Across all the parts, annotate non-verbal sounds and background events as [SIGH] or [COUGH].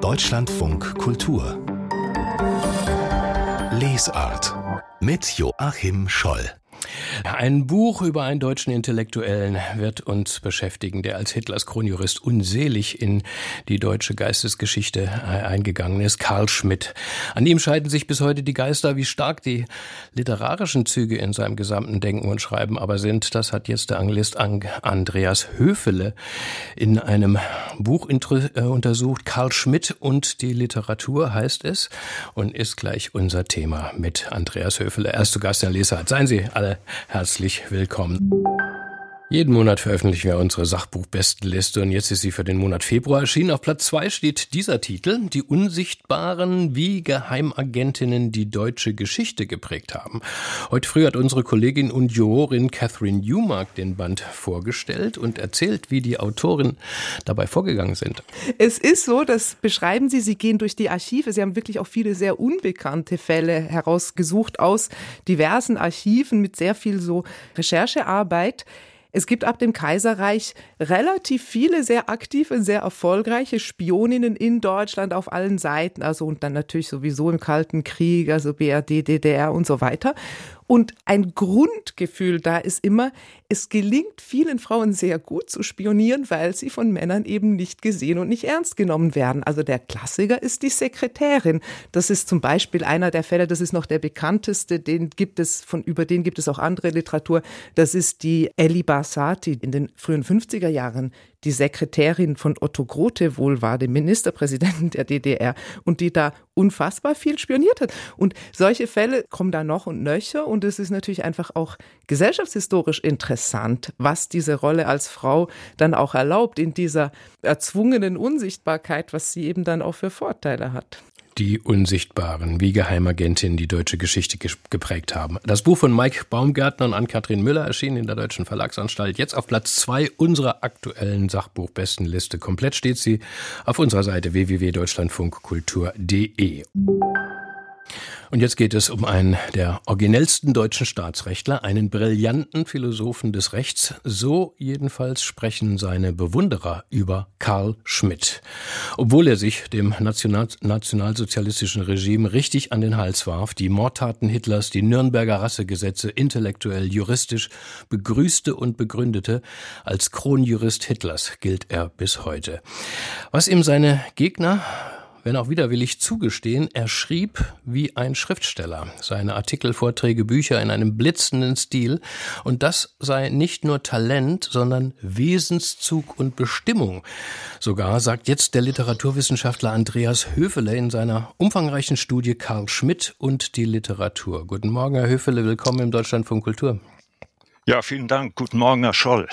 Deutschlandfunk Kultur. Lesart mit Joachim Scholl ein Buch über einen deutschen Intellektuellen wird uns beschäftigen, der als Hitlers Kronjurist unselig in die deutsche Geistesgeschichte eingegangen ist, Karl Schmidt. An ihm scheiden sich bis heute die Geister, wie stark die literarischen Züge in seinem gesamten Denken und Schreiben aber sind. Das hat jetzt der Anglist Andreas Höfele in einem Buch äh, untersucht. Karl Schmidt und die Literatur heißt es und ist gleich unser Thema mit Andreas Höfele. Er ist zu Gast der Lesart. Seien Sie alle herzlich willkommen. Jeden Monat veröffentlichen wir unsere Sachbuchbestenliste und jetzt ist sie für den Monat Februar erschienen. Auf Platz zwei steht dieser Titel, Die Unsichtbaren, wie Geheimagentinnen die deutsche Geschichte geprägt haben. Heute früh hat unsere Kollegin und Jurorin Catherine Newmark den Band vorgestellt und erzählt, wie die Autorin dabei vorgegangen sind. Es ist so, das beschreiben Sie, Sie gehen durch die Archive. Sie haben wirklich auch viele sehr unbekannte Fälle herausgesucht aus diversen Archiven mit sehr viel so Recherchearbeit. Es gibt ab dem Kaiserreich relativ viele sehr aktive, sehr erfolgreiche Spioninnen in Deutschland auf allen Seiten, also und dann natürlich sowieso im Kalten Krieg, also BRD, DDR und so weiter. Und ein Grundgefühl da ist immer, es gelingt vielen Frauen sehr gut zu spionieren, weil sie von Männern eben nicht gesehen und nicht ernst genommen werden. Also der Klassiker ist die Sekretärin. Das ist zum Beispiel einer der Fälle, das ist noch der bekannteste, den gibt es, von, über den gibt es auch andere Literatur. Das ist die Ellie Barsati in den frühen 50er Jahren, die Sekretärin von Otto Grote wohl war, dem Ministerpräsidenten der DDR, und die da unfassbar viel spioniert hat. Und solche Fälle kommen da noch und nöcher. Und es ist natürlich einfach auch gesellschaftshistorisch interessant, was diese Rolle als Frau dann auch erlaubt in dieser erzwungenen Unsichtbarkeit, was sie eben dann auch für Vorteile hat. Die Unsichtbaren, wie Geheimagentinnen die deutsche Geschichte geprägt haben. Das Buch von Mike Baumgärtner und Ann-Kathrin Müller erschien in der Deutschen Verlagsanstalt. Jetzt auf Platz zwei unserer aktuellen Sachbuchbestenliste. Komplett steht sie auf unserer Seite www.deutschlandfunkkultur.de. Und jetzt geht es um einen der originellsten deutschen Staatsrechtler, einen brillanten Philosophen des Rechts. So jedenfalls sprechen seine Bewunderer über Karl Schmidt. Obwohl er sich dem National nationalsozialistischen Regime richtig an den Hals warf, die Mordtaten Hitlers, die Nürnberger Rassegesetze intellektuell, juristisch begrüßte und begründete, als Kronjurist Hitlers gilt er bis heute. Was ihm seine Gegner wenn auch widerwillig zugestehen, er schrieb wie ein Schriftsteller. Seine Artikel, Vorträge, Bücher in einem blitzenden Stil. Und das sei nicht nur Talent, sondern Wesenszug und Bestimmung. Sogar sagt jetzt der Literaturwissenschaftler Andreas Höfele in seiner umfangreichen Studie Karl Schmidt und die Literatur. Guten Morgen, Herr Höfele, willkommen im Deutschlandfunk Kultur. Ja, vielen Dank. Guten Morgen, Herr Scholl.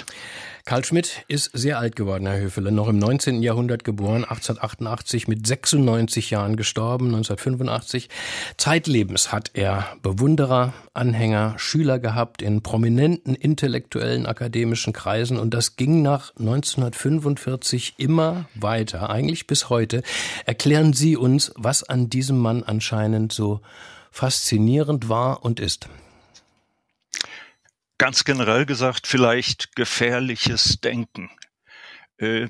Karl Schmidt ist sehr alt geworden, Herr Höfele, noch im 19. Jahrhundert geboren, 1888 mit 96 Jahren gestorben, 1985. Zeitlebens hat er Bewunderer, Anhänger, Schüler gehabt in prominenten intellektuellen akademischen Kreisen und das ging nach 1945 immer weiter, eigentlich bis heute. Erklären Sie uns, was an diesem Mann anscheinend so faszinierend war und ist ganz generell gesagt vielleicht gefährliches Denken. Äh,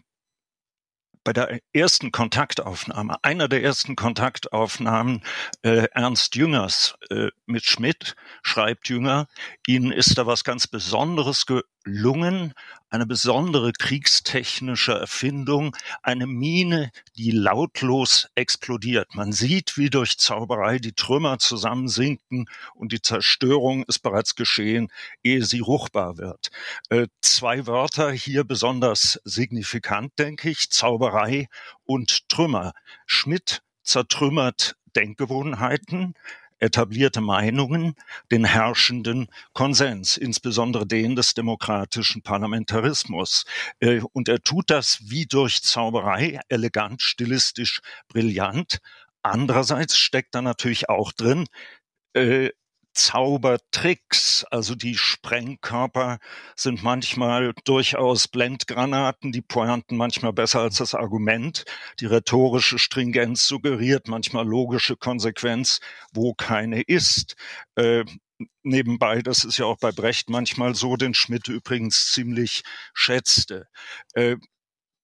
bei der ersten Kontaktaufnahme, einer der ersten Kontaktaufnahmen äh, Ernst Jüngers äh, mit Schmidt, schreibt Jünger, ihnen ist da was ganz Besonderes gelungen, eine besondere kriegstechnische Erfindung, eine Mine, die lautlos explodiert. Man sieht, wie durch Zauberei die Trümmer zusammensinken und die Zerstörung ist bereits geschehen, ehe sie ruchbar wird. Äh, zwei Wörter hier besonders signifikant, denke ich, Zauberei und Trümmer. Schmidt zertrümmert Denkgewohnheiten, etablierte Meinungen den herrschenden Konsens, insbesondere den des demokratischen Parlamentarismus. Äh, und er tut das wie durch Zauberei, elegant, stilistisch, brillant. Andererseits steckt da natürlich auch drin, äh, Zaubertricks. Also die Sprengkörper sind manchmal durchaus Blendgranaten, die Pointen manchmal besser als das Argument. Die rhetorische Stringenz suggeriert manchmal logische Konsequenz, wo keine ist. Äh, nebenbei, das ist ja auch bei Brecht manchmal so, den Schmidt übrigens ziemlich schätzte. Äh,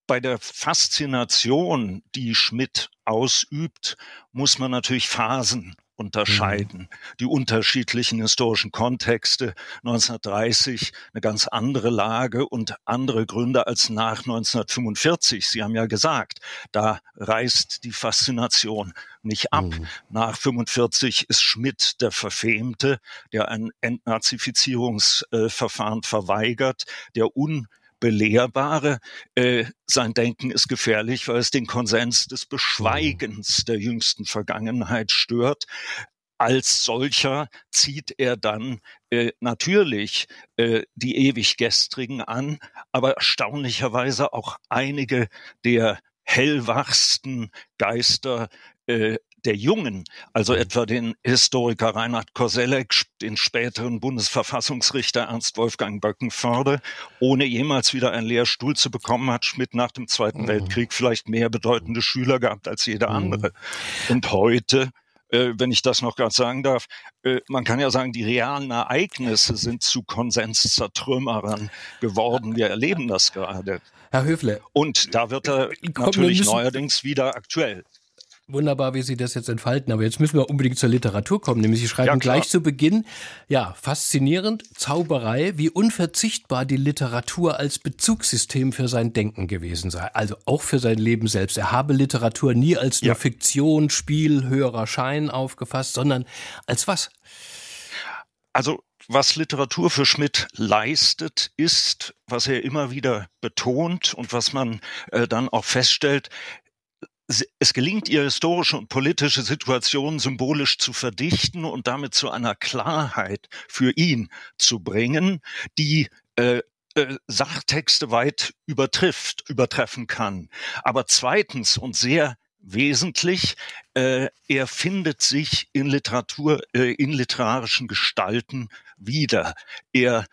bei der Faszination, die Schmidt ausübt, muss man natürlich Phasen unterscheiden. Mhm. Die unterschiedlichen historischen Kontexte 1930 eine ganz andere Lage und andere Gründe als nach 1945. Sie haben ja gesagt, da reißt die Faszination nicht ab. Mhm. Nach 45 ist Schmidt der Verfemte, der ein Entnazifizierungsverfahren verweigert, der un Belehrbare. Äh, sein Denken ist gefährlich, weil es den Konsens des Beschweigens der jüngsten Vergangenheit stört. Als solcher zieht er dann äh, natürlich äh, die ewig Gestrigen an, aber erstaunlicherweise auch einige der hellwachsten Geister äh, der Jungen, also mhm. etwa den Historiker Reinhard Koselleck, den späteren Bundesverfassungsrichter Ernst Wolfgang Böckenförde, ohne jemals wieder einen Lehrstuhl zu bekommen, hat Schmidt nach dem Zweiten mhm. Weltkrieg vielleicht mehr bedeutende Schüler gehabt als jeder mhm. andere. Und heute äh, wenn ich das noch gerade sagen darf, äh, man kann ja sagen, die realen Ereignisse sind zu Konsenszertrümmerern geworden. Wir erleben das gerade. Herr Höfle. Und da wird er natürlich neuerdings wieder aktuell. Wunderbar, wie Sie das jetzt entfalten. Aber jetzt müssen wir unbedingt zur Literatur kommen. Nämlich Sie schreiben ja, gleich zu Beginn, ja, faszinierend, Zauberei, wie unverzichtbar die Literatur als Bezugssystem für sein Denken gewesen sei. Also auch für sein Leben selbst. Er habe Literatur nie als nur ja. Fiktion, Spiel, höherer Schein aufgefasst, sondern als was? Also was Literatur für Schmidt leistet, ist, was er immer wieder betont und was man äh, dann auch feststellt, es gelingt ihr, historische und politische Situationen symbolisch zu verdichten und damit zu einer Klarheit für ihn zu bringen, die äh, äh, Sachtexte weit übertrifft, übertreffen kann. Aber zweitens und sehr wesentlich, äh, er findet sich in Literatur, äh, in literarischen Gestalten wieder. Er,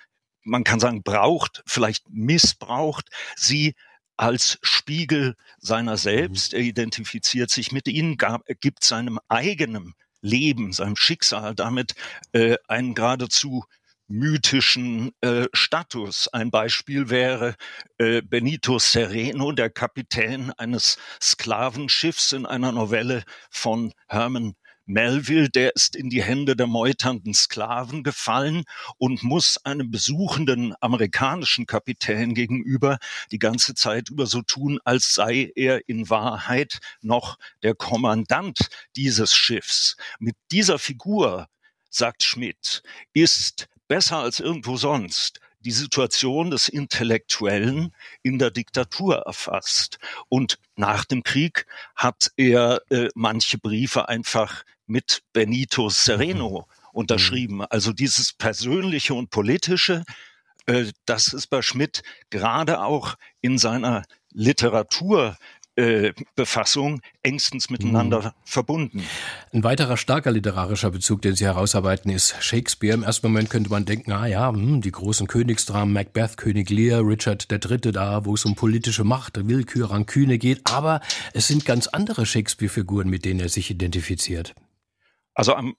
man kann sagen, braucht, vielleicht missbraucht sie als Spiegel seiner selbst. Mhm. Er identifiziert sich mit ihnen, gab, gibt seinem eigenen Leben, seinem Schicksal damit äh, einen geradezu mythischen äh, Status. Ein Beispiel wäre äh, Benito Sereno, der Kapitän eines Sklavenschiffs in einer Novelle von Herman Melville, der ist in die Hände der meuternden Sklaven gefallen und muss einem besuchenden amerikanischen Kapitän gegenüber die ganze Zeit über so tun, als sei er in Wahrheit noch der Kommandant dieses Schiffs. Mit dieser Figur, sagt Schmidt, ist besser als irgendwo sonst die Situation des Intellektuellen in der Diktatur erfasst. Und nach dem Krieg hat er äh, manche Briefe einfach mit Benito Sereno mhm. unterschrieben. Also dieses persönliche und politische, äh, das ist bei Schmidt gerade auch in seiner Literatur äh, Befassung engstens miteinander mhm. verbunden. Ein weiterer starker literarischer Bezug, den Sie herausarbeiten, ist Shakespeare. Im ersten Moment könnte man denken, ah ja, hm, die großen Königsdramen, Macbeth, König Lear, Richard III. da, wo es um politische Macht, Willkür, Ranküne geht. Aber es sind ganz andere Shakespeare-Figuren, mit denen er sich identifiziert. Also am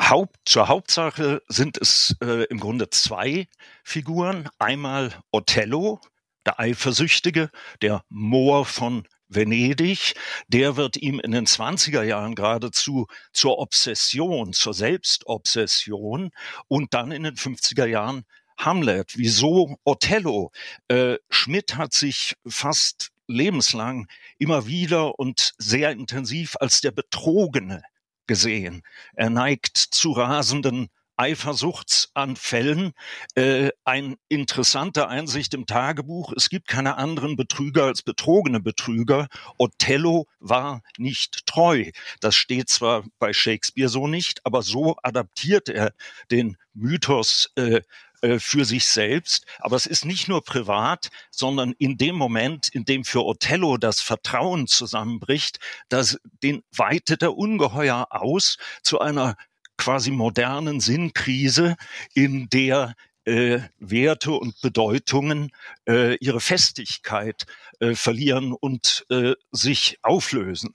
Haupt, zur Hauptsache sind es äh, im Grunde zwei Figuren. Einmal Othello, der Eifersüchtige, der Moor von Venedig, der wird ihm in den 20er Jahren geradezu zur Obsession, zur Selbstobsession und dann in den 50er Jahren Hamlet. Wieso Othello? Äh, Schmidt hat sich fast lebenslang immer wieder und sehr intensiv als der Betrogene gesehen. Er neigt zu rasenden Eifersuchtsanfällen. Äh, ein interessante Einsicht im Tagebuch. Es gibt keine anderen Betrüger als betrogene Betrüger. Othello war nicht treu. Das steht zwar bei Shakespeare so nicht, aber so adaptiert er den Mythos äh, äh, für sich selbst. Aber es ist nicht nur privat, sondern in dem Moment, in dem für Othello das Vertrauen zusammenbricht, das, den weitet er ungeheuer aus zu einer quasi modernen Sinnkrise, in der äh, Werte und Bedeutungen äh, ihre Festigkeit äh, verlieren und äh, sich auflösen.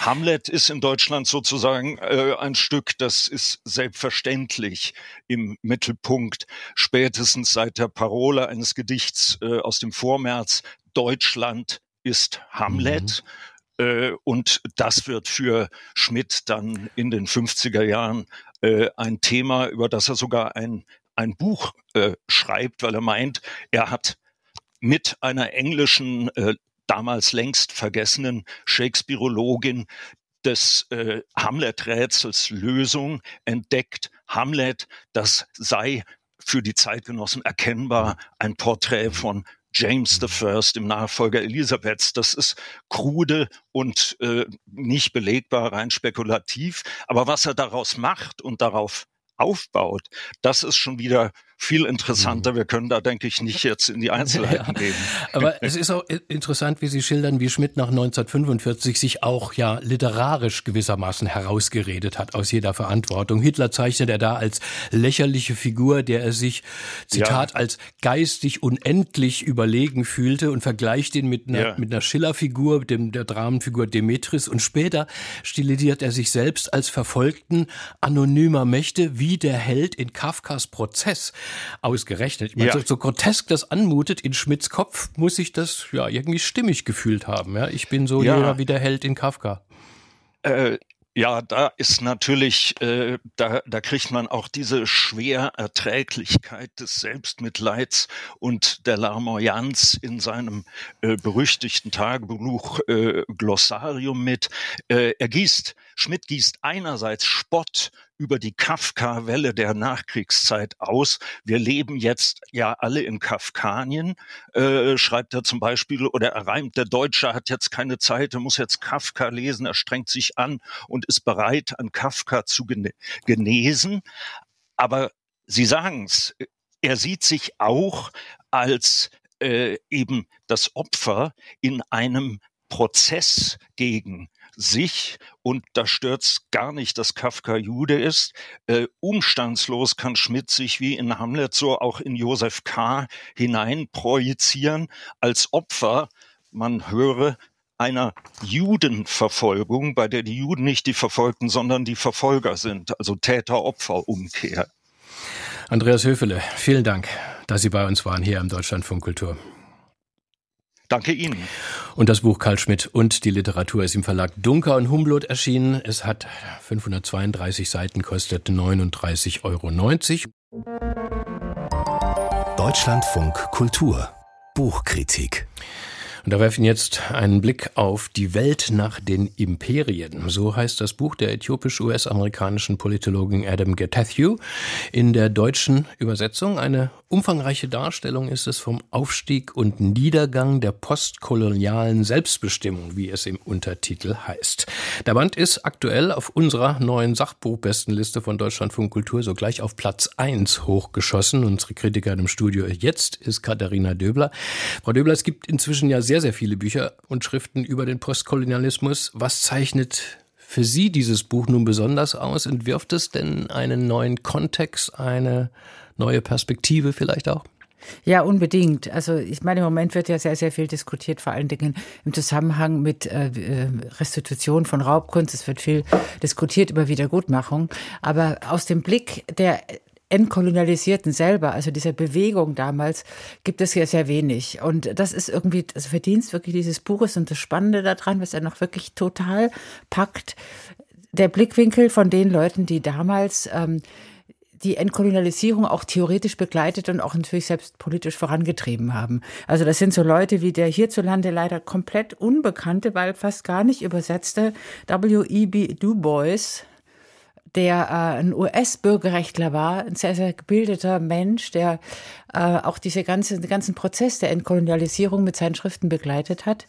Hamlet ist in Deutschland sozusagen äh, ein Stück, das ist selbstverständlich im Mittelpunkt, spätestens seit der Parole eines Gedichts äh, aus dem Vormärz, Deutschland ist Hamlet. Mhm. Äh, und das wird für Schmidt dann in den 50er Jahren äh, ein Thema, über das er sogar ein, ein Buch äh, schreibt, weil er meint, er hat mit einer englischen damals längst vergessenen Shakespeareologin des äh, Hamlet-Rätsels Lösung entdeckt. Hamlet, das sei für die Zeitgenossen erkennbar ein Porträt von James I., dem Nachfolger Elisabeths. Das ist krude und äh, nicht belegbar, rein spekulativ. Aber was er daraus macht und darauf aufbaut, das ist schon wieder viel interessanter. Mhm. Wir können da, denke ich, nicht jetzt in die [LAUGHS] Einzelheiten ja, gehen. Aber es ist auch interessant, wie Sie schildern, wie Schmidt nach 1945 sich auch ja literarisch gewissermaßen herausgeredet hat aus jeder Verantwortung. Hitler zeichnet er da als lächerliche Figur, der er sich, Zitat, ja. als geistig unendlich überlegen fühlte und vergleicht ihn mit einer, ja. mit einer Schiller-Figur, dem, der Dramenfigur Demetris. Und später stilisiert er sich selbst als Verfolgten anonymer Mächte wie der Held in Kafkas Prozess. Ausgerechnet. Ich meine, ja. so, so, grotesk das anmutet, in Schmidts Kopf muss sich das ja irgendwie stimmig gefühlt haben. Ja? Ich bin so ja. wie der Held in Kafka. Äh, ja, da ist natürlich, äh, da, da kriegt man auch diese Schwererträglichkeit des Selbstmitleids und der Larmoyanz in seinem äh, berüchtigten Tagebuch äh, Glossarium mit. Äh, er gießt, Schmidt gießt einerseits Spott über die Kafka-Welle der Nachkriegszeit aus. Wir leben jetzt ja alle in Kafkanien, äh, schreibt er zum Beispiel, oder er reimt, der Deutsche hat jetzt keine Zeit, er muss jetzt Kafka lesen, er strengt sich an und ist bereit, an Kafka zu genesen. Aber Sie sagen es, er sieht sich auch als äh, eben das Opfer in einem Prozess gegen sich und da stört's gar nicht, dass Kafka Jude ist. Äh, umstandslos kann Schmidt sich wie in Hamlet so auch in Josef K. hinein projizieren als Opfer. Man höre einer Judenverfolgung, bei der die Juden nicht die Verfolgten, sondern die Verfolger sind, also Täter-Opfer-Umkehr. Andreas Höfele, vielen Dank, dass Sie bei uns waren hier im Deutschlandfunk Kultur. Danke Ihnen. Und das Buch Karl Schmidt und die Literatur ist im Verlag Dunker und Humboldt erschienen. Es hat 532 Seiten, kostet 39,90 Euro. Deutschlandfunk Kultur Buchkritik und da werfen jetzt einen Blick auf die Welt nach den Imperien. So heißt das Buch der äthiopisch-US-amerikanischen Politologin Adam Getachew. In der deutschen Übersetzung eine umfangreiche Darstellung ist es vom Aufstieg und Niedergang der postkolonialen Selbstbestimmung, wie es im Untertitel heißt. Der Band ist aktuell auf unserer neuen Sachbuchbestenliste von Deutschlandfunk Kultur sogleich auf Platz 1 hochgeschossen. Unsere Kritikerin im Studio jetzt ist Katharina Döbler. Frau Döbler, es gibt inzwischen ja sehr, sehr viele Bücher und Schriften über den Postkolonialismus. Was zeichnet für Sie dieses Buch nun besonders aus? Entwirft es denn einen neuen Kontext, eine neue Perspektive vielleicht auch? Ja, unbedingt. Also ich meine, im Moment wird ja sehr, sehr viel diskutiert, vor allen Dingen im Zusammenhang mit äh, äh, Restitution von Raubkunst. Es wird viel diskutiert über Wiedergutmachung. Aber aus dem Blick der Entkolonialisierten selber, also dieser Bewegung damals, gibt es ja sehr wenig. Und das ist irgendwie das Verdienst wirklich dieses Buches und das Spannende daran, was er noch wirklich total packt. Der Blickwinkel von den Leuten, die damals ähm, die Entkolonialisierung auch theoretisch begleitet und auch natürlich selbst politisch vorangetrieben haben. Also das sind so Leute wie der hierzulande leider komplett unbekannte, weil fast gar nicht übersetzte W.E.B. Du Bois, der äh, ein US-Bürgerrechtler war, ein sehr, sehr gebildeter Mensch, der äh, auch diese ganze, den ganzen Prozess der Entkolonialisierung mit seinen Schriften begleitet hat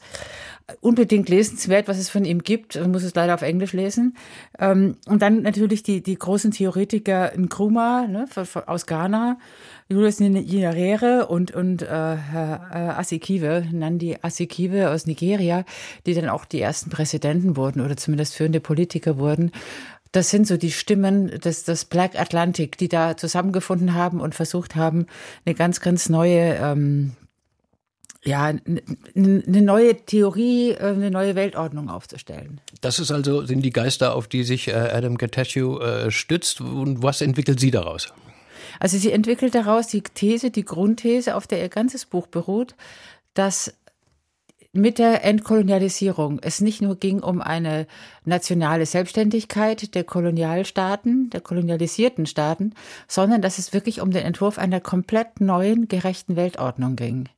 unbedingt lesenswert, was es von ihm gibt. Man muss es leider auf Englisch lesen. Ähm, und dann natürlich die, die großen Theoretiker Nkrumah ne, aus Ghana, Julius Nyerere und, und äh, Herr Asikiwe, Nandi Asikiwe aus Nigeria, die dann auch die ersten Präsidenten wurden oder zumindest führende Politiker wurden. Das sind so die Stimmen des, des Black Atlantic, die da zusammengefunden haben und versucht haben, eine ganz, ganz neue ähm, ja, eine neue Theorie, äh, eine neue Weltordnung aufzustellen. Das ist also, sind die Geister, auf die sich äh, Adam Gatashu äh, stützt. Und was entwickelt sie daraus? Also sie entwickelt daraus die These, die Grundthese, auf der ihr ganzes Buch beruht, dass mit der Entkolonialisierung es nicht nur ging um eine nationale Selbstständigkeit der Kolonialstaaten, der kolonialisierten Staaten, sondern dass es wirklich um den Entwurf einer komplett neuen, gerechten Weltordnung ging.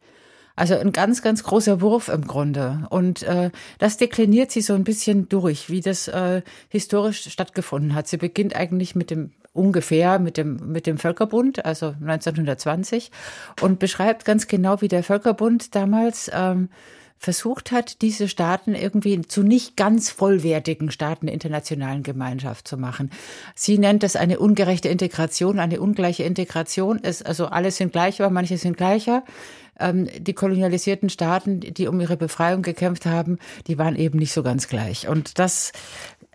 Also ein ganz, ganz großer Wurf im Grunde. Und äh, das dekliniert sie so ein bisschen durch, wie das äh, historisch stattgefunden hat. Sie beginnt eigentlich mit dem ungefähr mit dem, mit dem Völkerbund, also 1920, und beschreibt ganz genau, wie der Völkerbund damals ähm, versucht hat, diese Staaten irgendwie zu nicht ganz vollwertigen Staaten der internationalen Gemeinschaft zu machen. Sie nennt das eine ungerechte Integration, eine ungleiche Integration. Es, also alle sind gleich, aber manche sind gleicher. Ähm, die kolonialisierten Staaten, die um ihre Befreiung gekämpft haben, die waren eben nicht so ganz gleich. Und das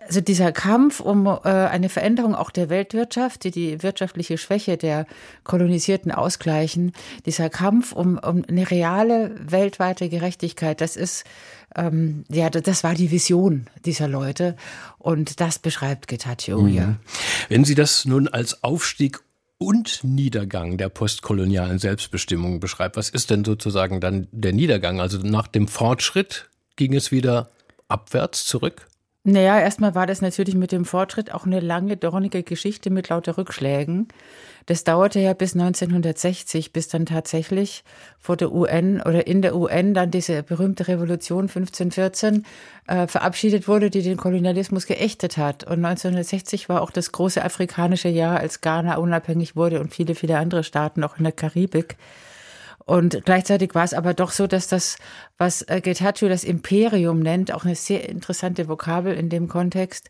also dieser Kampf um äh, eine Veränderung auch der Weltwirtschaft, die die wirtschaftliche Schwäche der Kolonisierten ausgleichen, dieser Kampf um, um eine reale weltweite Gerechtigkeit, das ist ähm, ja, das war die Vision dieser Leute und das beschreibt Getachew mhm. hier. Wenn Sie das nun als Aufstieg und Niedergang der postkolonialen Selbstbestimmung beschreibt, was ist denn sozusagen dann der Niedergang? Also nach dem Fortschritt ging es wieder abwärts zurück? Naja, erstmal war das natürlich mit dem Fortschritt auch eine lange, dornige Geschichte mit lauter Rückschlägen. Das dauerte ja bis 1960, bis dann tatsächlich vor der UN oder in der UN dann diese berühmte Revolution 1514 äh, verabschiedet wurde, die den Kolonialismus geächtet hat. Und 1960 war auch das große afrikanische Jahr, als Ghana unabhängig wurde und viele, viele andere Staaten, auch in der Karibik. Und gleichzeitig war es aber doch so, dass das, was äh, Getachew das Imperium nennt, auch eine sehr interessante Vokabel in dem Kontext,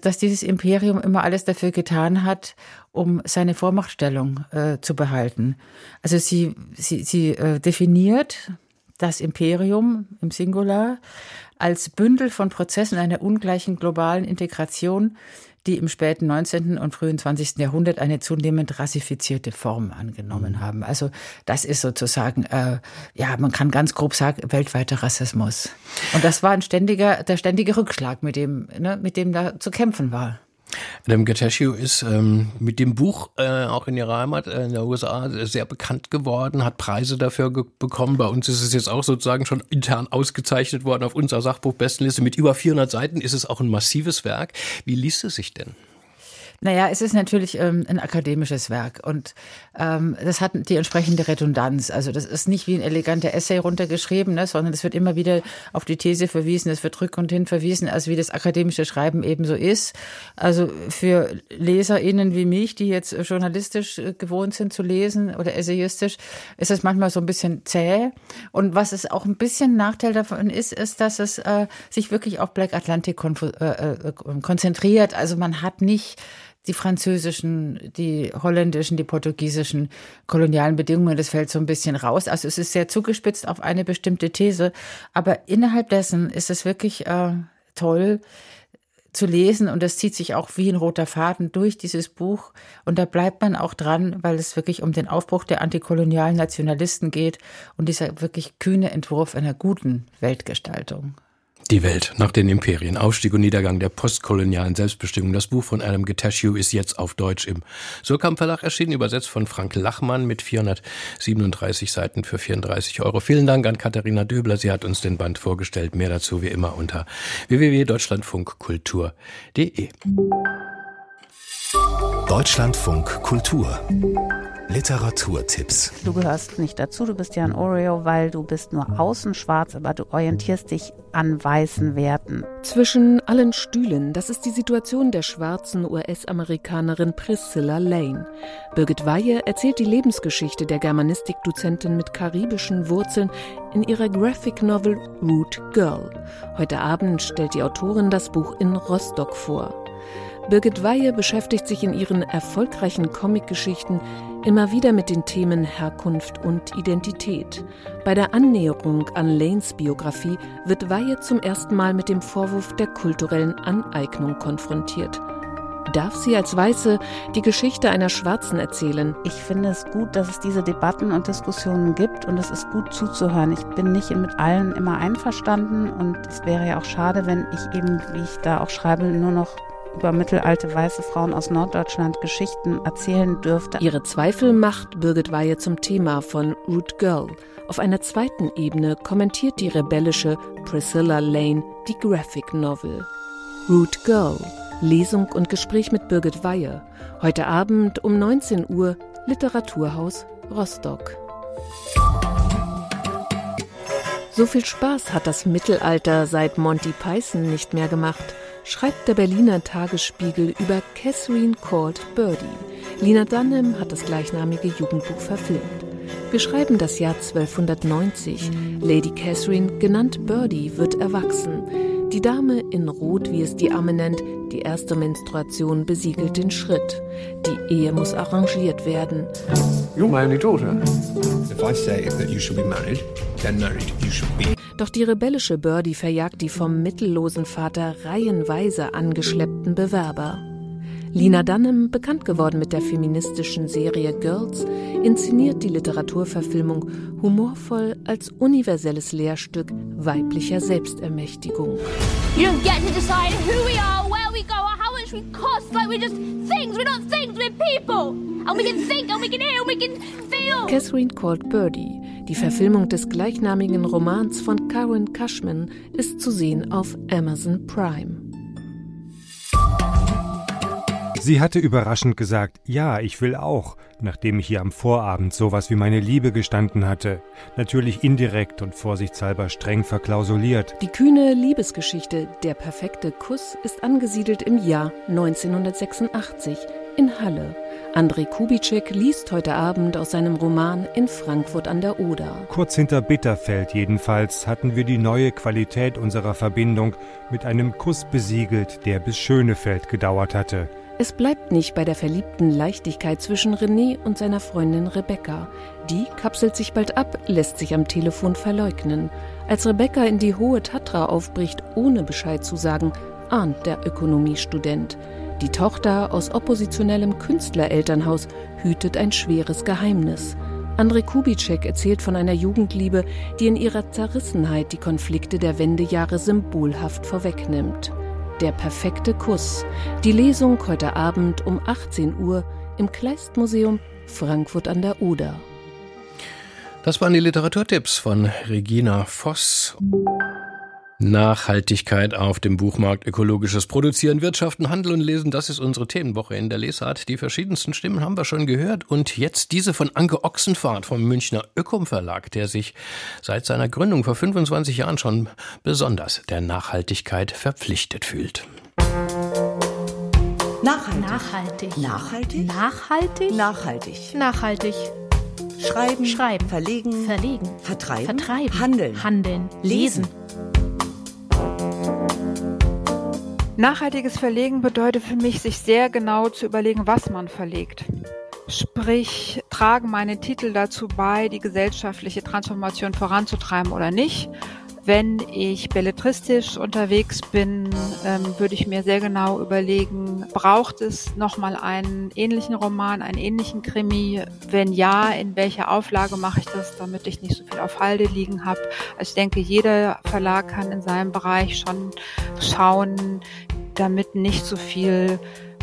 dass dieses Imperium immer alles dafür getan hat, um seine Vormachtstellung äh, zu behalten. Also sie, sie, sie äh, definiert das Imperium im Singular als Bündel von Prozessen einer ungleichen globalen Integration, die im späten 19. und frühen 20. Jahrhundert eine zunehmend rassifizierte Form angenommen mhm. haben. Also das ist sozusagen, äh, ja, man kann ganz grob sagen, weltweiter Rassismus. Und das war ein ständiger, der ständige Rückschlag, mit dem, ne, mit dem da zu kämpfen war. Adam Gatashiu ist ähm, mit dem Buch äh, auch in ihrer Heimat äh, in der USA sehr bekannt geworden, hat Preise dafür bekommen. Bei uns ist es jetzt auch sozusagen schon intern ausgezeichnet worden auf unserer Sachbuchbestenliste. Mit über 400 Seiten ist es auch ein massives Werk. Wie liest es sich denn? Naja, es ist natürlich ähm, ein akademisches Werk und ähm, das hat die entsprechende Redundanz. Also das ist nicht wie ein eleganter Essay runtergeschrieben, ne, sondern es wird immer wieder auf die These verwiesen, es wird rück und hin verwiesen, also wie das akademische Schreiben eben so ist. Also für LeserInnen wie mich, die jetzt journalistisch äh, gewohnt sind zu lesen oder essayistisch, ist es manchmal so ein bisschen zäh. Und was es auch ein bisschen Nachteil davon ist, ist, dass es äh, sich wirklich auf Black Atlantic kon äh, äh, konzentriert. Also man hat nicht die französischen, die holländischen, die portugiesischen kolonialen Bedingungen, das fällt so ein bisschen raus. Also es ist sehr zugespitzt auf eine bestimmte These, aber innerhalb dessen ist es wirklich äh, toll zu lesen und das zieht sich auch wie ein roter Faden durch dieses Buch und da bleibt man auch dran, weil es wirklich um den Aufbruch der antikolonialen Nationalisten geht und dieser wirklich kühne Entwurf einer guten Weltgestaltung. Die Welt nach den Imperien, Aufstieg und Niedergang der postkolonialen Selbstbestimmung. Das Buch von Adam Getashew ist jetzt auf Deutsch im Surkamp Verlag erschienen, übersetzt von Frank Lachmann mit 437 Seiten für 34 Euro. Vielen Dank an Katharina Döbler. Sie hat uns den Band vorgestellt. Mehr dazu wie immer unter www.deutschlandfunkkultur.de. Deutschlandfunk Kultur Literaturtipps. Du gehörst nicht dazu, du bist ja ein Oreo, weil du bist nur außen schwarz, aber du orientierst dich an weißen Werten. Zwischen allen Stühlen, das ist die Situation der schwarzen US-Amerikanerin Priscilla Lane. Birgit Weihe erzählt die Lebensgeschichte der Germanistikdozentin mit karibischen Wurzeln in ihrer Graphic Novel Root Girl. Heute Abend stellt die Autorin das Buch in Rostock vor. Birgit Weihe beschäftigt sich in ihren erfolgreichen Comicgeschichten immer wieder mit den Themen Herkunft und Identität. Bei der Annäherung an Lanes Biografie wird Weihe zum ersten Mal mit dem Vorwurf der kulturellen Aneignung konfrontiert. darf sie als Weiße die Geschichte einer Schwarzen erzählen. Ich finde es gut, dass es diese Debatten und Diskussionen gibt und es ist gut zuzuhören. Ich bin nicht mit allen immer einverstanden und es wäre ja auch schade, wenn ich eben, wie ich da auch schreibe, nur noch über mittelalte weiße Frauen aus Norddeutschland Geschichten erzählen dürfte. Ihre Zweifel macht Birgit Weihe zum Thema von Root Girl. Auf einer zweiten Ebene kommentiert die rebellische Priscilla Lane die Graphic Novel. Root Girl. Lesung und Gespräch mit Birgit Weihe. Heute Abend um 19 Uhr Literaturhaus Rostock. So viel Spaß hat das Mittelalter seit Monty Python nicht mehr gemacht schreibt der Berliner Tagesspiegel über Catherine called Birdie. Lina Dunham hat das gleichnamige Jugendbuch verfilmt. Wir schreiben das Jahr 1290. Lady Catherine, genannt Birdie, wird erwachsen. Die Dame in Rot, wie es die Amme nennt, die erste Menstruation besiegelt den Schritt. Die Ehe muss arrangiert werden. You're my only daughter. If I say that you should be married, then married you should be. Doch die rebellische Birdie verjagt die vom mittellosen Vater reihenweise angeschleppten Bewerber. Lina Dunham, bekannt geworden mit der feministischen Serie Girls, inszeniert die Literaturverfilmung humorvoll als universelles Lehrstück weiblicher Selbstermächtigung. You get to decide who we are, where we go, or how much we cost. Like we're just things. We're not things. We're people. And we can think, and we can hear, and we can feel. Catherine called Birdie die Verfilmung des gleichnamigen Romans von Karen Cushman ist zu sehen auf Amazon Prime. Sie hatte überraschend gesagt, ja, ich will auch, nachdem ich ihr am Vorabend sowas wie meine Liebe gestanden hatte. Natürlich indirekt und vorsichtshalber streng verklausuliert. Die kühne Liebesgeschichte Der perfekte Kuss ist angesiedelt im Jahr 1986 in Halle. André Kubitschek liest heute Abend aus seinem Roman In Frankfurt an der Oder. Kurz hinter Bitterfeld jedenfalls hatten wir die neue Qualität unserer Verbindung mit einem Kuss besiegelt, der bis Schönefeld gedauert hatte. Es bleibt nicht bei der verliebten Leichtigkeit zwischen René und seiner Freundin Rebecca. Die kapselt sich bald ab, lässt sich am Telefon verleugnen. Als Rebecca in die hohe Tatra aufbricht, ohne Bescheid zu sagen, ahnt der Ökonomiestudent. Die Tochter aus oppositionellem Künstlerelternhaus hütet ein schweres Geheimnis. André Kubitschek erzählt von einer Jugendliebe, die in ihrer Zerrissenheit die Konflikte der Wendejahre symbolhaft vorwegnimmt. Der perfekte Kuss. Die Lesung heute Abend um 18 Uhr im Kleistmuseum Frankfurt an der Oder. Das waren die Literaturtipps von Regina Voss. Nachhaltigkeit auf dem Buchmarkt, ökologisches Produzieren, Wirtschaften, Handel und Lesen, das ist unsere Themenwoche in der Lesart. Die verschiedensten Stimmen haben wir schon gehört und jetzt diese von Anke Ochsenfahrt vom Münchner Ökom Verlag, der sich seit seiner Gründung vor 25 Jahren schon besonders der Nachhaltigkeit verpflichtet fühlt. Nachhaltig. Nachhaltig. Nachhaltig. Nachhaltig. Nachhaltig. Nachhaltig. Schreiben. Schreiben. Verlegen. Verlegen. Vertreiben. Vertreiben. Handeln. Handeln. Lesen. Nachhaltiges Verlegen bedeutet für mich, sich sehr genau zu überlegen, was man verlegt. Sprich, tragen meine Titel dazu bei, die gesellschaftliche Transformation voranzutreiben oder nicht? Wenn ich belletristisch unterwegs bin, ähm, würde ich mir sehr genau überlegen, braucht es nochmal einen ähnlichen Roman, einen ähnlichen Krimi? Wenn ja, in welcher Auflage mache ich das, damit ich nicht so viel auf Halde liegen habe? Also ich denke, jeder Verlag kann in seinem Bereich schon schauen, damit nicht so viel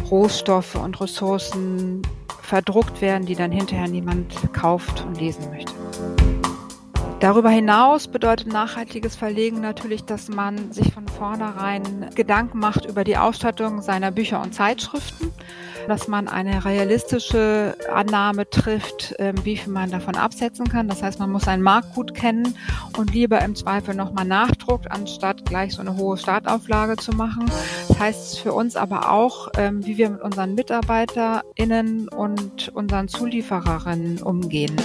Rohstoffe und Ressourcen verdruckt werden, die dann hinterher niemand kauft und lesen möchte. Darüber hinaus bedeutet nachhaltiges Verlegen natürlich, dass man sich von vornherein Gedanken macht über die Ausstattung seiner Bücher und Zeitschriften, dass man eine realistische Annahme trifft, ähm, wie viel man davon absetzen kann. Das heißt, man muss seinen Markt gut kennen und lieber im Zweifel nochmal nachdruckt, anstatt gleich so eine hohe Startauflage zu machen. Das heißt für uns aber auch, ähm, wie wir mit unseren MitarbeiterInnen und unseren Zuliefererinnen umgehen.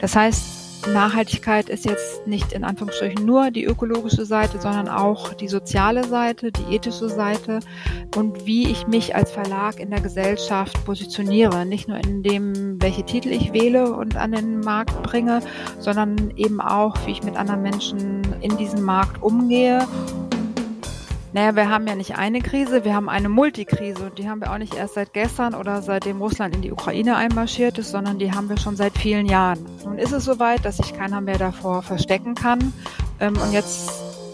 Das heißt, Nachhaltigkeit ist jetzt nicht in Anführungsstrichen nur die ökologische Seite, sondern auch die soziale Seite, die ethische Seite und wie ich mich als Verlag in der Gesellschaft positioniere. Nicht nur in dem, welche Titel ich wähle und an den Markt bringe, sondern eben auch, wie ich mit anderen Menschen in diesem Markt umgehe Naja, wir haben ja nicht eine Krise, wir haben eine Multikrise und die haben wir auch nicht erst seit gestern oder seitdem Russland in die Ukraine einmarschiert ist, sondern die haben wir schon seit vielen Jahren. Nun ist es soweit, dass sich keiner mehr davor verstecken kann ähm, und jetzt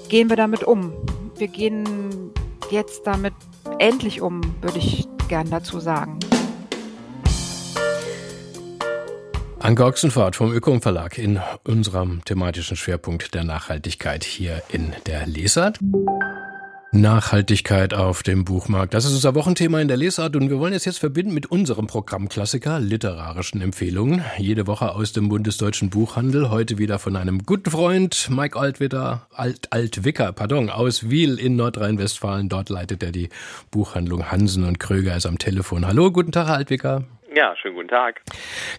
gehen wir damit um. Wir gehen jetzt damit endlich um, würde ich gern dazu sagen. Anke Ochsenfahrt vom Ökom Verlag in unserem thematischen Schwerpunkt der Nachhaltigkeit hier in der Lesart. Nachhaltigkeit auf dem Buchmarkt. Das ist unser Wochenthema in der Lesart und wir wollen es jetzt verbinden mit unserem Programmklassiker literarischen Empfehlungen. Jede Woche aus dem Bundesdeutschen Buchhandel. Heute wieder von einem guten Freund, Mike Altwitter, Alt, Altwicker, pardon, aus Wiel in Nordrhein-Westfalen. Dort leitet er die Buchhandlung Hansen und Kröger ist am Telefon. Hallo, guten Tag, Altwicker. Ja, schönen guten Tag.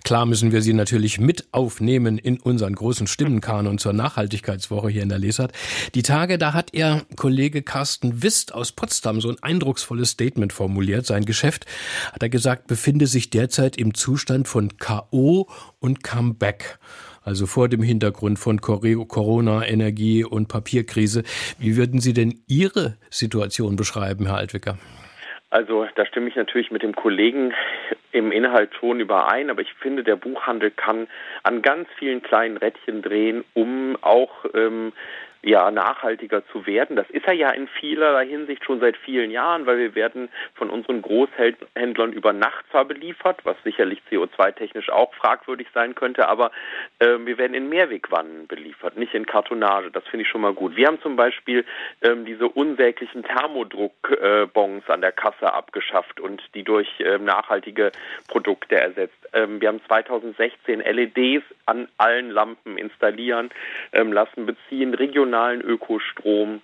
Klar müssen wir Sie natürlich mit aufnehmen in unseren großen Stimmenkanon zur Nachhaltigkeitswoche hier in der Lesart. Die Tage, da hat Ihr Kollege Carsten Wist aus Potsdam so ein eindrucksvolles Statement formuliert. Sein Geschäft, hat er gesagt, befinde sich derzeit im Zustand von K.O. und Comeback. Also vor dem Hintergrund von Corona, Energie und Papierkrise. Wie würden Sie denn Ihre Situation beschreiben, Herr Altwicker? Also da stimme ich natürlich mit dem Kollegen im Inhalt schon überein, aber ich finde, der Buchhandel kann an ganz vielen kleinen Rädchen drehen, um auch ähm, ja, nachhaltiger zu werden. Das ist er ja in vielerlei Hinsicht schon seit vielen Jahren, weil wir werden von unseren Großhändlern über Nacht zwar beliefert, was sicherlich CO2-technisch auch fragwürdig sein könnte, aber äh, wir werden in Mehrwegwannen beliefert, nicht in Kartonage. Das finde ich schon mal gut. Wir haben zum Beispiel ähm, diese unsäglichen Thermodruckbons äh, an der Kasse abgeschafft und die durch äh, nachhaltige Produkte ersetzt. Ähm, wir haben 2016 LEDs an allen Lampen installieren ähm, lassen, beziehen regionalen Ökostrom,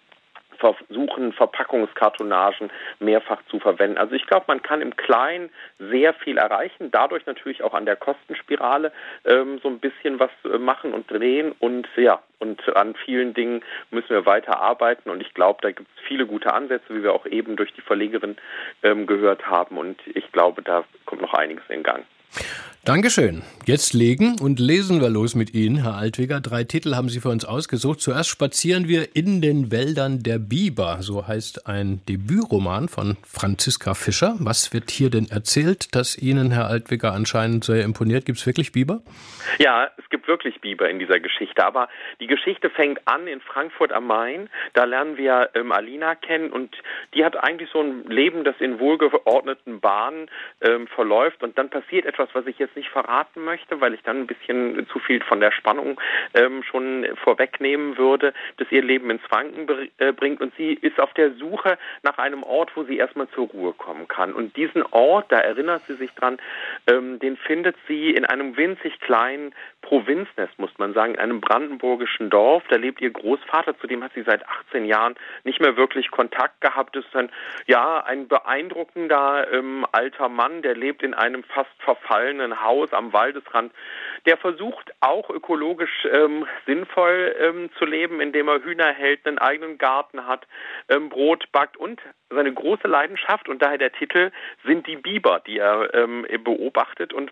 versuchen Verpackungskartonagen mehrfach zu verwenden. Also ich glaube, man kann im Kleinen sehr viel erreichen, dadurch natürlich auch an der Kostenspirale ähm, so ein bisschen was äh, machen und drehen und ja, und an vielen Dingen müssen wir weiter arbeiten und ich glaube, da gibt es viele gute Ansätze, wie wir auch eben durch die Verlegerin ähm, gehört haben und ich glaube, da kommt noch einiges in Gang. Dankeschön. Jetzt legen und lesen wir los mit Ihnen, Herr Altwiger. Drei Titel haben Sie für uns ausgesucht. Zuerst spazieren wir in den Wäldern der Biber. So heißt ein Debütroman von Franziska Fischer. Was wird hier denn erzählt, das Ihnen, Herr Altwiger, anscheinend sehr imponiert? Gibt es wirklich Biber? Ja, es gibt wirklich Biber in dieser Geschichte. Aber die Geschichte fängt an in Frankfurt am Main. Da lernen wir ähm, Alina kennen und die hat eigentlich so ein Leben, das in wohlgeordneten Bahnen ähm, verläuft. Und dann passiert etwas, was ich jetzt nicht verraten möchte, weil ich dann ein bisschen zu viel von der Spannung ähm, schon vorwegnehmen würde, dass ihr Leben ins Wanken äh, bringt. Und sie ist auf der Suche nach einem Ort, wo sie erstmal zur Ruhe kommen kann. Und diesen Ort, da erinnert sie sich dran, ähm, den findet sie in einem winzig kleinen Provinznest, muss man sagen, in einem brandenburgischen Dorf. Da lebt ihr Großvater, zu dem hat sie seit 18 Jahren nicht mehr wirklich Kontakt gehabt. Das ist ein, ja, ein beeindruckender ähm, alter Mann, der lebt in einem fast verfallenen Haus am Waldesrand. Der versucht auch ökologisch ähm, sinnvoll ähm, zu leben, indem er Hühner hält, einen eigenen Garten hat, ähm, Brot backt und seine große Leidenschaft und daher der Titel sind die Biber, die er ähm, beobachtet und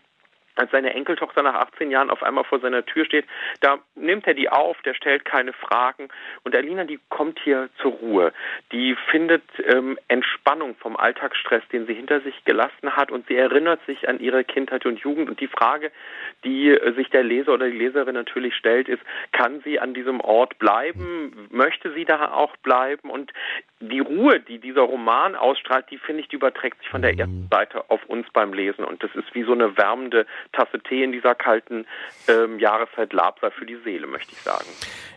als seine Enkeltochter nach 18 Jahren auf einmal vor seiner Tür steht, da nimmt er die auf, der stellt keine Fragen und Alina, die kommt hier zur Ruhe. Die findet ähm, Entspannung vom Alltagsstress, den sie hinter sich gelassen hat und sie erinnert sich an ihre Kindheit und Jugend und die Frage, die äh, sich der Leser oder die Leserin natürlich stellt, ist, kann sie an diesem Ort bleiben? Möchte sie da auch bleiben? Und die Ruhe, die dieser Roman ausstrahlt, die finde ich, die überträgt sich von der ersten Seite auf uns beim Lesen und das ist wie so eine wärmende Tasse Tee in dieser kalten ähm, Jahreszeit Labsal für die Seele, möchte ich sagen.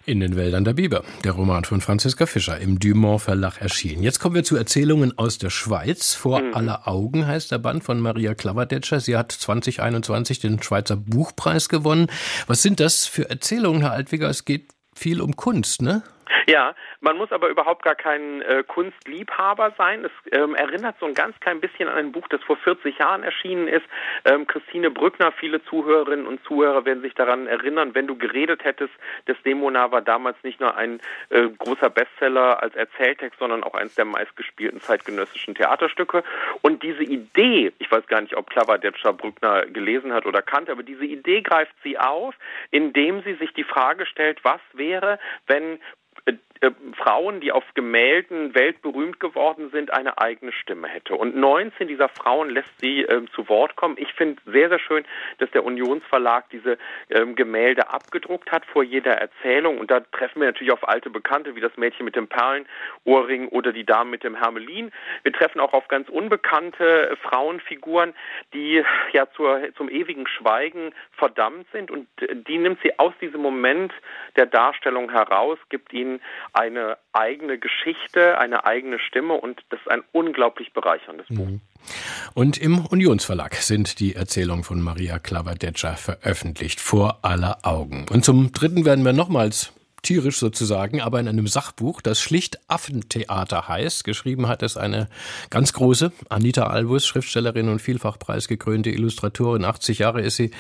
In den Wäldern der Biber, der Roman von Franziska Fischer im Dumont Verlag erschienen. Jetzt kommen wir zu Erzählungen aus der Schweiz. Vor mhm. aller Augen heißt der Band von Maria Klaverdetscher. Sie hat 2021 den Schweizer Buchpreis gewonnen. Was sind das für Erzählungen, Herr Altwiger? Es geht viel um Kunst, ne? Ja, man muss aber überhaupt gar kein äh, Kunstliebhaber sein. Es ähm, erinnert so ein ganz klein bisschen an ein Buch, das vor 40 Jahren erschienen ist. Ähm, Christine Brückner, viele Zuhörerinnen und Zuhörer werden sich daran erinnern, wenn du geredet hättest. Desdemona war damals nicht nur ein äh, großer Bestseller als Erzähltext, sondern auch eines der meistgespielten zeitgenössischen Theaterstücke. Und diese Idee, ich weiß gar nicht, ob Klavadetscher Brückner gelesen hat oder kannte, aber diese Idee greift sie auf, indem sie sich die Frage stellt, was wäre, wenn but äh, Frauen, die auf Gemälden weltberühmt geworden sind, eine eigene Stimme hätte. Und 19 dieser Frauen lässt sie äh, zu Wort kommen. Ich finde sehr, sehr schön, dass der Unionsverlag diese ähm, Gemälde abgedruckt hat vor jeder Erzählung. Und da treffen wir natürlich auf alte Bekannte wie das Mädchen mit dem Perlenohrring oder die Dame mit dem Hermelin. Wir treffen auch auf ganz unbekannte Frauenfiguren, die ja zur, zum ewigen Schweigen verdammt sind. Und die nimmt sie aus diesem Moment der Darstellung heraus, gibt ihnen eine eigene Geschichte, eine eigene Stimme und das ist ein unglaublich bereicherndes Buch. Mhm. Und im Unionsverlag sind die Erzählungen von Maria Klavadetscha veröffentlicht, vor aller Augen. Und zum dritten werden wir nochmals tierisch sozusagen, aber in einem Sachbuch, das schlicht Affentheater heißt. Geschrieben hat es eine ganz große, Anita Albus, Schriftstellerin und vielfach preisgekrönte Illustratorin. 80 Jahre ist sie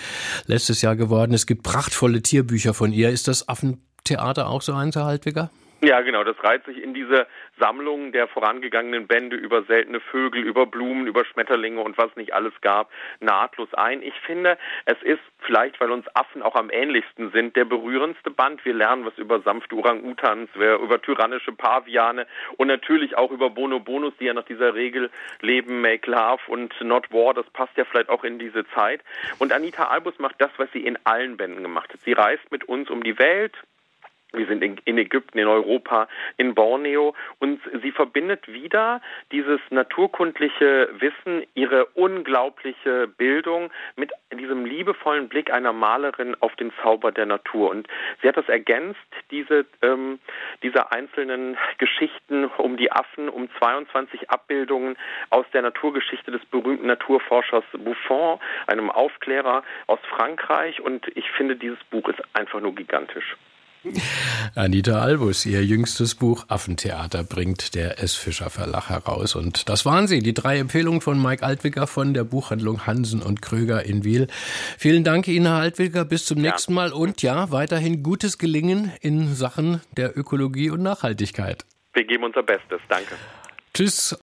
letztes Jahr geworden. Es gibt prachtvolle Tierbücher von ihr. Ist das Affentheater auch so eins, Herr Haltwiger? Ja, genau. Das reiht sich in diese Sammlung der vorangegangenen Bände über seltene Vögel, über Blumen, über Schmetterlinge und was nicht alles gab, nahtlos ein. Ich finde, es ist vielleicht, weil uns Affen auch am ähnlichsten sind, der berührendste Band. Wir lernen was über sanfte Orang-Utans, über tyrannische Paviane und natürlich auch über Bonobonus, die ja nach dieser Regel leben, make love und not war. Das passt ja vielleicht auch in diese Zeit. Und Anita Albus macht das, was sie in allen Bänden gemacht hat. Sie reist mit uns um die Welt, wir sind in, Ägypten, in Europa, in Borneo und sie verbindet wieder dieses naturkundliche Wissen, ihre unglaubliche Bildung mit diesem liebevollen Blick einer Malerin auf den Zauber der Natur. Und sie hat das ergänzt, diese, ähm, diese einzelnen Geschichten um die Affen, um 22 Abbildungen aus der Naturgeschichte des berühmten Naturforschers Buffon, einem Aufklärer aus Frankreich. Und ich finde, dieses Buch ist einfach nur gigantisch. [LAUGHS] Anita Albus, ihr jüngstes Buch Affentheater bringt der S. Fischer Verlag heraus. Und das waren sie, die drei Empfehlungen von Mike Altwicker von der Buchhandlung Hansen und Kröger in Wiel. Vielen Dank Ihnen, Herr Altwicker. Bis zum nächsten Mal und ja, weiterhin gutes Gelingen in Sachen der Ökologie und Nachhaltigkeit. Wir geben unser Bestes. Danke. Tschüss.